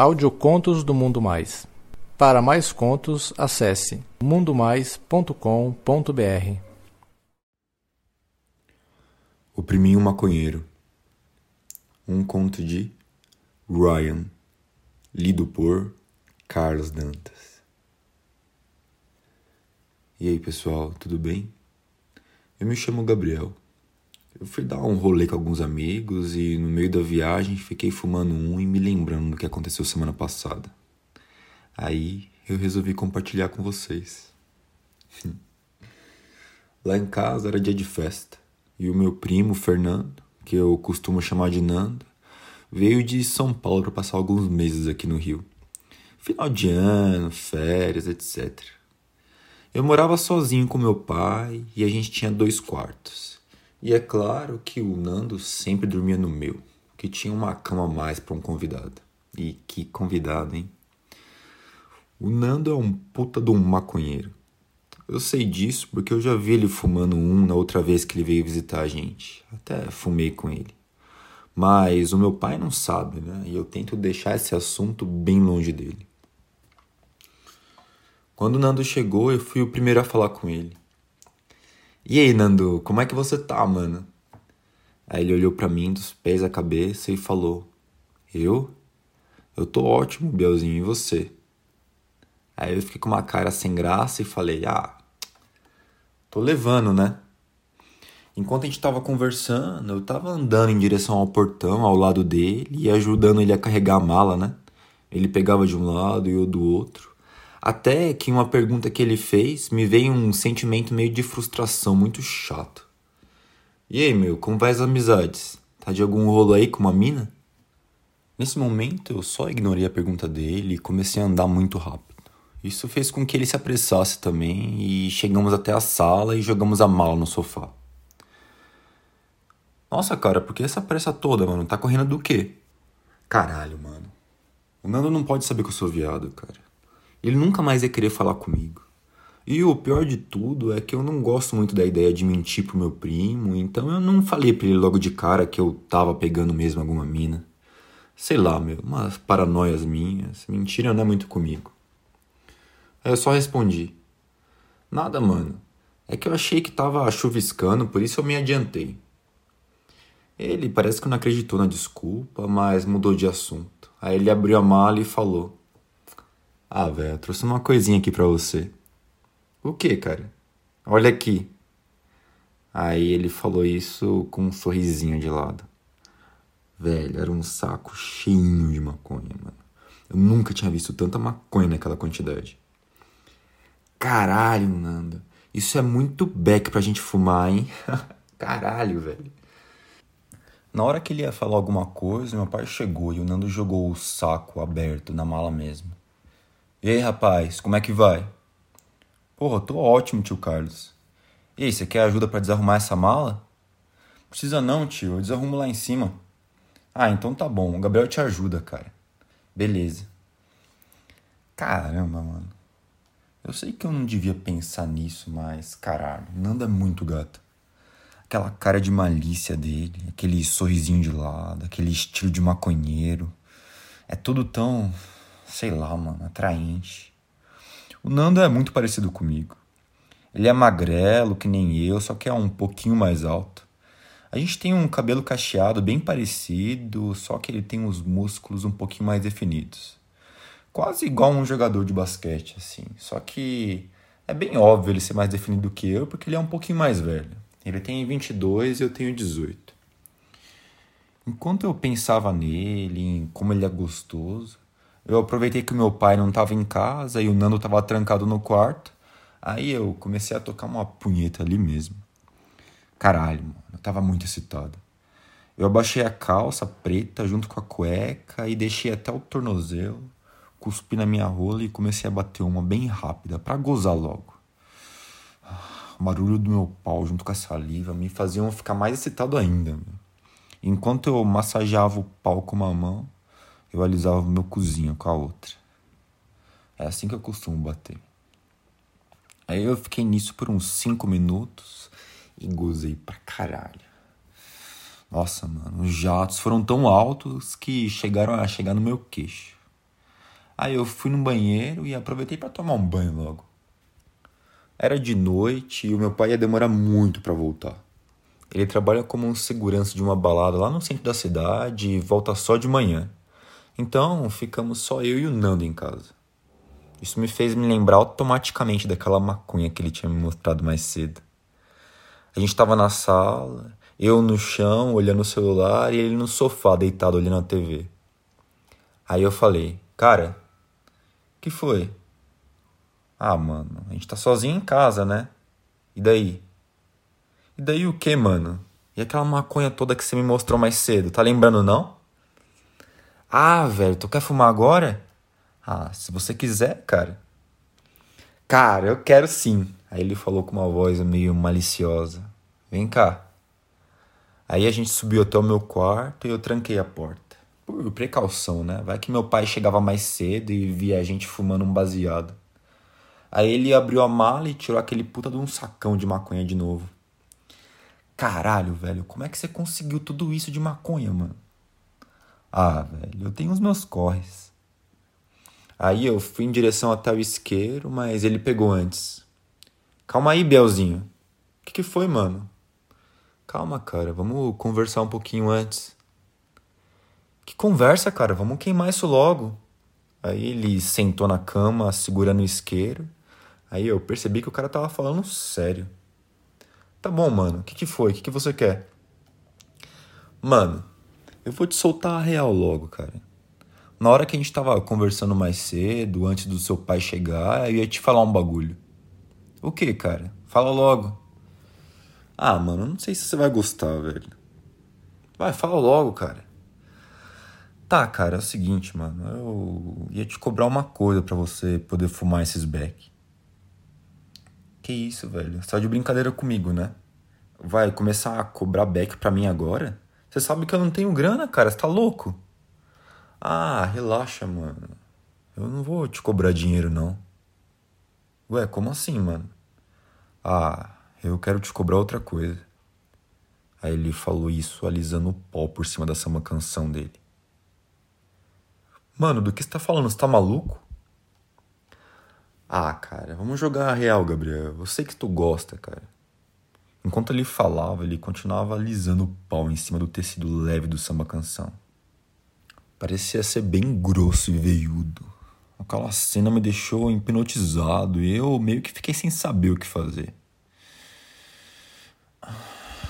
Audiocontos do Mundo Mais. Para mais contos, acesse mundomais.com.br. O Priminho Maconheiro. Um conto de Ryan, lido por Carlos Dantas. E aí, pessoal, tudo bem? Eu me chamo Gabriel. Eu fui dar um rolê com alguns amigos e no meio da viagem fiquei fumando um e me lembrando do que aconteceu semana passada. Aí eu resolvi compartilhar com vocês. Lá em casa era dia de festa e o meu primo, Fernando, que eu costumo chamar de Nando, veio de São Paulo para passar alguns meses aqui no Rio. Final de ano, férias, etc. Eu morava sozinho com meu pai e a gente tinha dois quartos. E é claro que o Nando sempre dormia no meu, que tinha uma cama a mais para um convidado. E que convidado, hein? O Nando é um puta de um maconheiro. Eu sei disso porque eu já vi ele fumando um na outra vez que ele veio visitar a gente. Até fumei com ele. Mas o meu pai não sabe, né? E eu tento deixar esse assunto bem longe dele. Quando o Nando chegou, eu fui o primeiro a falar com ele. E aí, Nando, como é que você tá, mano? Aí ele olhou para mim dos pés à cabeça e falou: Eu? Eu tô ótimo, Bielzinho, e você? Aí eu fiquei com uma cara sem graça e falei: Ah, tô levando, né? Enquanto a gente tava conversando, eu tava andando em direção ao portão ao lado dele e ajudando ele a carregar a mala, né? Ele pegava de um lado e eu do outro. Até que uma pergunta que ele fez me veio um sentimento meio de frustração muito chato. E aí, meu, como vai as amizades? Tá de algum rolo aí com uma mina? Nesse momento eu só ignorei a pergunta dele e comecei a andar muito rápido. Isso fez com que ele se apressasse também e chegamos até a sala e jogamos a mala no sofá. Nossa, cara, por que essa pressa toda, mano? Tá correndo do quê? Caralho, mano. O Nando não pode saber que eu sou viado, cara. Ele nunca mais ia querer falar comigo. E o pior de tudo é que eu não gosto muito da ideia de mentir pro meu primo, então eu não falei pra ele logo de cara que eu tava pegando mesmo alguma mina. Sei lá, meu, umas paranoias minhas. Mentira não é muito comigo. Aí eu só respondi: Nada, mano. É que eu achei que tava chuviscando, por isso eu me adiantei. Ele parece que não acreditou na desculpa, mas mudou de assunto. Aí ele abriu a mala e falou: ah, velho, eu trouxe uma coisinha aqui pra você. O que, cara? Olha aqui. Aí ele falou isso com um sorrisinho de lado. Velho, era um saco cheio de maconha, mano. Eu nunca tinha visto tanta maconha naquela quantidade. Caralho, Nando. Isso é muito beck pra gente fumar, hein? Caralho, velho. Na hora que ele ia falar alguma coisa, meu pai chegou e o Nando jogou o saco aberto na mala mesmo. E aí, rapaz, como é que vai? Porra, tô ótimo, tio Carlos. E aí, você quer ajuda para desarrumar essa mala? Precisa não, tio, eu desarrumo lá em cima. Ah, então tá bom, o Gabriel te ajuda, cara. Beleza. Caramba, mano. Eu sei que eu não devia pensar nisso, mas caralho, Nanda é muito gato. Aquela cara de malícia dele, aquele sorrisinho de lado, aquele estilo de maconheiro. É tudo tão sei lá, mano, atraente. O Nando é muito parecido comigo. Ele é magrelo, que nem eu, só que é um pouquinho mais alto. A gente tem um cabelo cacheado bem parecido, só que ele tem os músculos um pouquinho mais definidos. Quase igual um jogador de basquete, assim. Só que é bem óbvio ele ser mais definido que eu, porque ele é um pouquinho mais velho. Ele tem 22 e eu tenho 18. Enquanto eu pensava nele, em como ele é gostoso, eu aproveitei que o meu pai não estava em casa e o Nando estava trancado no quarto. Aí eu comecei a tocar uma punheta ali mesmo. Caralho, mano, eu tava muito excitado. Eu abaixei a calça preta junto com a cueca e deixei até o tornozelo, cuspi na minha rola e comecei a bater uma bem rápida para gozar logo. O barulho do meu pau junto com a saliva me faziam ficar mais excitado ainda. Enquanto eu massageava o pau com uma mão, eu alisava o meu cozinho com a outra. É assim que eu costumo bater. Aí eu fiquei nisso por uns 5 minutos e gozei pra caralho. Nossa, mano, os jatos foram tão altos que chegaram a chegar no meu queixo. Aí eu fui no banheiro e aproveitei para tomar um banho logo. Era de noite e o meu pai ia demorar muito para voltar. Ele trabalha como um segurança de uma balada lá no centro da cidade e volta só de manhã. Então ficamos só eu e o Nando em casa. Isso me fez me lembrar automaticamente daquela maconha que ele tinha me mostrado mais cedo. A gente estava na sala, eu no chão olhando o celular e ele no sofá deitado olhando a TV. Aí eu falei, cara, que foi? Ah, mano, a gente tá sozinho em casa, né? E daí? E daí o que, mano? E aquela maconha toda que você me mostrou mais cedo, tá lembrando não? Ah, velho, tu quer fumar agora? Ah, se você quiser, cara. Cara, eu quero sim. Aí ele falou com uma voz meio maliciosa. Vem cá. Aí a gente subiu até o meu quarto e eu tranquei a porta. Por precaução, né? Vai que meu pai chegava mais cedo e via a gente fumando um baseado. Aí ele abriu a mala e tirou aquele puta de um sacão de maconha de novo. Caralho, velho, como é que você conseguiu tudo isso de maconha, mano? Ah, velho, eu tenho os meus corres. Aí eu fui em direção até o isqueiro, mas ele pegou antes. Calma aí, Belzinho. O que, que foi, mano? Calma, cara, vamos conversar um pouquinho antes. Que conversa, cara? Vamos queimar isso logo. Aí ele sentou na cama, segurando o isqueiro. Aí eu percebi que o cara tava falando sério. Tá bom, mano, o que, que foi? O que, que você quer? Mano, eu vou te soltar a real logo, cara. Na hora que a gente tava conversando mais cedo, antes do seu pai chegar, eu ia te falar um bagulho. O que, cara? Fala logo. Ah, mano, não sei se você vai gostar, velho. Vai, fala logo, cara. Tá, cara, é o seguinte, mano. Eu ia te cobrar uma coisa para você poder fumar esses beck. Que isso, velho? Você tá de brincadeira comigo, né? Vai começar a cobrar beck pra mim agora? Você sabe que eu não tenho grana, cara. Você tá louco? Ah, relaxa, mano. Eu não vou te cobrar dinheiro, não. Ué, como assim, mano? Ah, eu quero te cobrar outra coisa. Aí ele falou isso alisando o pó por cima da samba canção dele. Mano, do que você tá falando? Você tá maluco? Ah, cara, vamos jogar a real, Gabriel. Eu sei que tu gosta, cara. Enquanto ele falava, ele continuava alisando o pau em cima do tecido leve do samba canção. Parecia ser bem grosso e veiudo. Aquela cena me deixou hipnotizado e eu meio que fiquei sem saber o que fazer.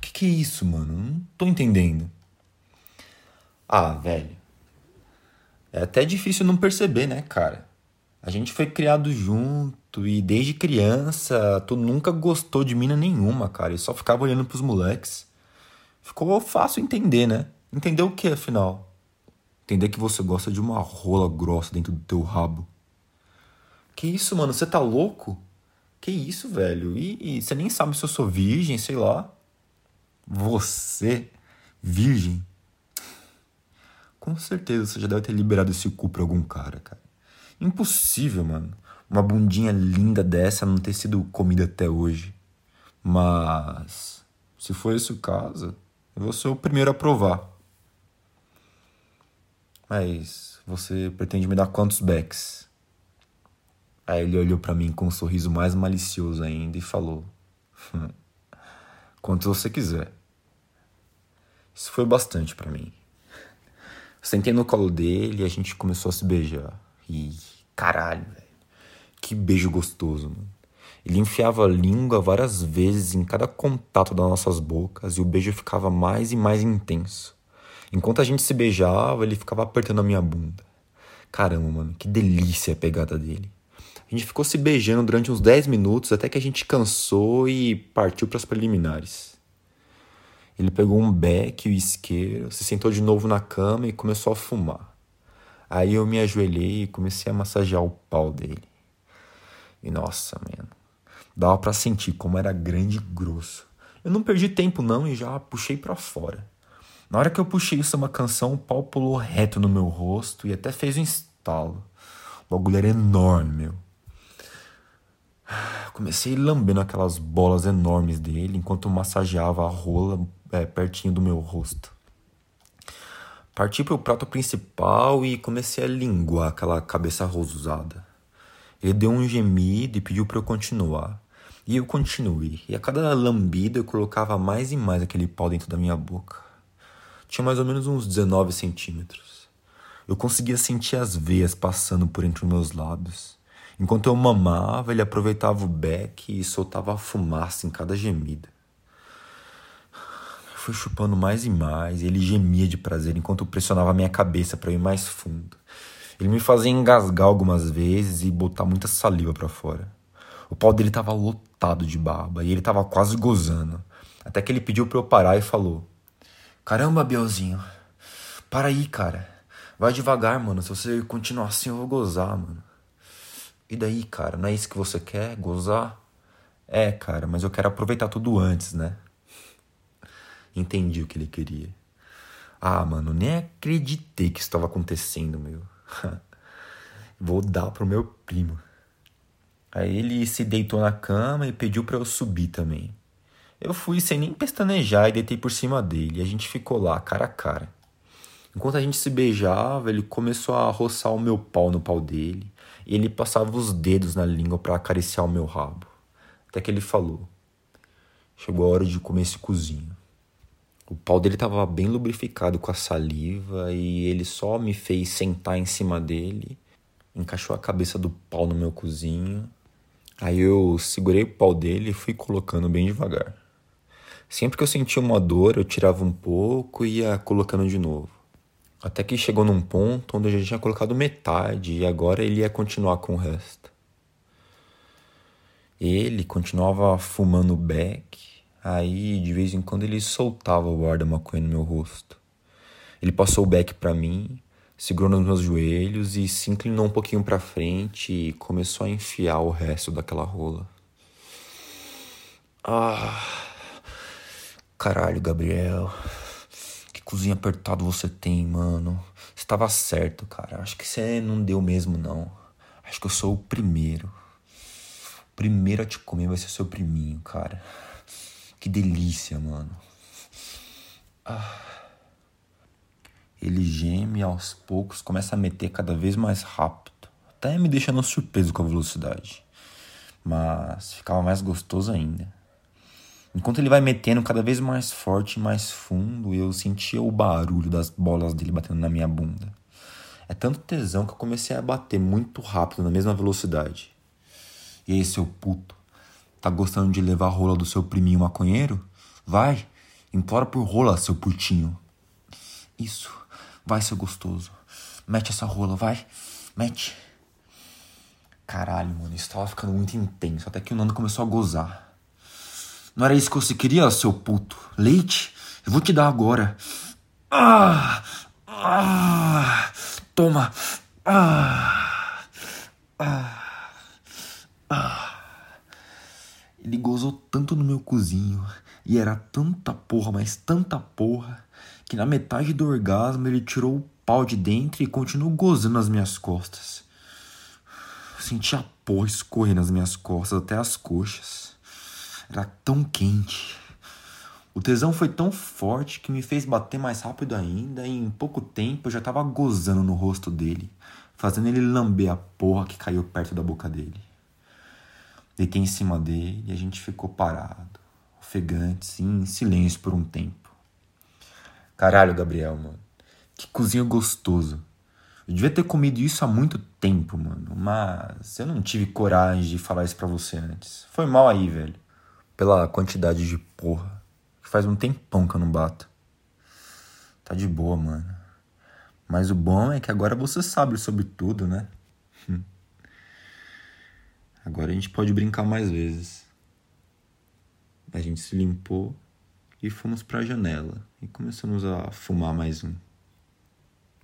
Que que é isso, mano? Não tô entendendo. Ah, velho. É até difícil não perceber, né, cara? A gente foi criado junto e desde criança tu nunca gostou de mina nenhuma, cara, e só ficava olhando pros moleques. Ficou fácil entender, né? Entender o que, afinal? Entender que você gosta de uma rola grossa dentro do teu rabo. Que isso, mano? Você tá louco? Que isso, velho? E, e você nem sabe se eu sou virgem, sei lá. Você, virgem? Com certeza você já deve ter liberado esse cu pra algum cara, cara. Impossível, mano. Uma bundinha linda dessa não ter sido comida até hoje. Mas, se for esse o caso, eu vou ser o primeiro a provar. Mas você pretende me dar quantos backs? Aí ele olhou para mim com um sorriso mais malicioso ainda e falou: hum, Quantos você quiser. Isso foi bastante para mim. Sentei no colo dele e a gente começou a se beijar. E caralho. Que beijo gostoso, mano. Ele enfiava a língua várias vezes em cada contato das nossas bocas e o beijo ficava mais e mais intenso. Enquanto a gente se beijava, ele ficava apertando a minha bunda. Caramba, mano, que delícia a pegada dele. A gente ficou se beijando durante uns 10 minutos até que a gente cansou e partiu para as preliminares. Ele pegou um beck e o isqueiro, se sentou de novo na cama e começou a fumar. Aí eu me ajoelhei e comecei a massagear o pau dele. E nossa, mano, dava para sentir como era grande e grosso. Eu não perdi tempo não e já puxei para fora. Na hora que eu puxei isso uma canção, o pau pulou reto no meu rosto e até fez um estalo. O bagulho era enorme, meu. Comecei lambendo aquelas bolas enormes dele enquanto massageava a rola é, pertinho do meu rosto. Parti pro prato principal e comecei a linguar aquela cabeça rosada. Ele deu um gemido e pediu para eu continuar. E eu continuei. E a cada lambida eu colocava mais e mais aquele pau dentro da minha boca. Tinha mais ou menos uns 19 centímetros. Eu conseguia sentir as veias passando por entre os meus lábios. Enquanto eu mamava, ele aproveitava o beck e soltava fumaça em cada gemida. Eu fui chupando mais e mais, e ele gemia de prazer enquanto pressionava minha cabeça para ir mais fundo. Ele me fazia engasgar algumas vezes e botar muita saliva para fora. O pau dele tava lotado de baba e ele tava quase gozando. Até que ele pediu pra eu parar e falou: Caramba, Bielzinho, para aí, cara. Vai devagar, mano. Se você continuar assim, eu vou gozar, mano. E daí, cara, não é isso que você quer? Gozar? É, cara, mas eu quero aproveitar tudo antes, né? Entendi o que ele queria. Ah, mano, nem acreditei que isso estava acontecendo, meu. Vou dar pro meu primo. Aí ele se deitou na cama e pediu para eu subir também. Eu fui sem nem pestanejar e deitei por cima dele. A gente ficou lá, cara a cara. Enquanto a gente se beijava, ele começou a roçar o meu pau no pau dele. E ele passava os dedos na língua para acariciar o meu rabo. Até que ele falou: Chegou a hora de comer esse cozinho. O pau dele estava bem lubrificado com a saliva e ele só me fez sentar em cima dele, encaixou a cabeça do pau no meu cozinho. Aí eu segurei o pau dele e fui colocando bem devagar. Sempre que eu sentia uma dor, eu tirava um pouco e ia colocando de novo. Até que chegou num ponto onde eu já tinha colocado metade e agora ele ia continuar com o resto. Ele continuava fumando beck Aí, de vez em quando, ele soltava o ar da maconha no meu rosto. Ele passou o beck para mim, segurou nos meus joelhos e se inclinou um pouquinho para frente e começou a enfiar o resto daquela rola. Ah, caralho, Gabriel. Que cozinha apertado você tem, mano. Você tava certo, cara. Acho que você não deu mesmo, não. Acho que eu sou o primeiro. O primeiro a te comer vai ser o seu priminho, cara. Que delícia, mano. Ah. Ele geme aos poucos, começa a meter cada vez mais rápido, até me deixando surpreso com a velocidade. Mas ficava mais gostoso ainda. Enquanto ele vai metendo cada vez mais forte e mais fundo, eu sentia o barulho das bolas dele batendo na minha bunda. É tanto tesão que eu comecei a bater muito rápido na mesma velocidade. E aí, seu puto, Tá gostando de levar a rola do seu priminho maconheiro? Vai, implora por rola, seu putinho. Isso, vai, seu gostoso. Mete essa rola, vai, mete. Caralho, mano, isso tava ficando muito intenso. Até que o Nando começou a gozar. Não era isso que você queria, seu puto? Leite? Eu vou te dar agora. Ah! Ah! Toma! Ah! Ah! Ah! Ele gozou tanto no meu cozinho e era tanta porra, mas tanta porra, que na metade do orgasmo ele tirou o pau de dentro e continuou gozando nas minhas costas. Eu senti a porra escorrer nas minhas costas até as coxas. Era tão quente. O tesão foi tão forte que me fez bater mais rápido ainda e em pouco tempo eu já tava gozando no rosto dele, fazendo ele lamber a porra que caiu perto da boca dele. Deitei em cima dele e a gente ficou parado, ofegante, sim, em silêncio por um tempo. Caralho, Gabriel, mano. Que cozinha gostoso. Eu devia ter comido isso há muito tempo, mano. Mas eu não tive coragem de falar isso pra você antes. Foi mal aí, velho. Pela quantidade de porra. Faz um tempão que eu não bato. Tá de boa, mano. Mas o bom é que agora você sabe sobre tudo, né? Agora a gente pode brincar mais vezes. A gente se limpou e fomos para a janela e começamos a fumar mais um.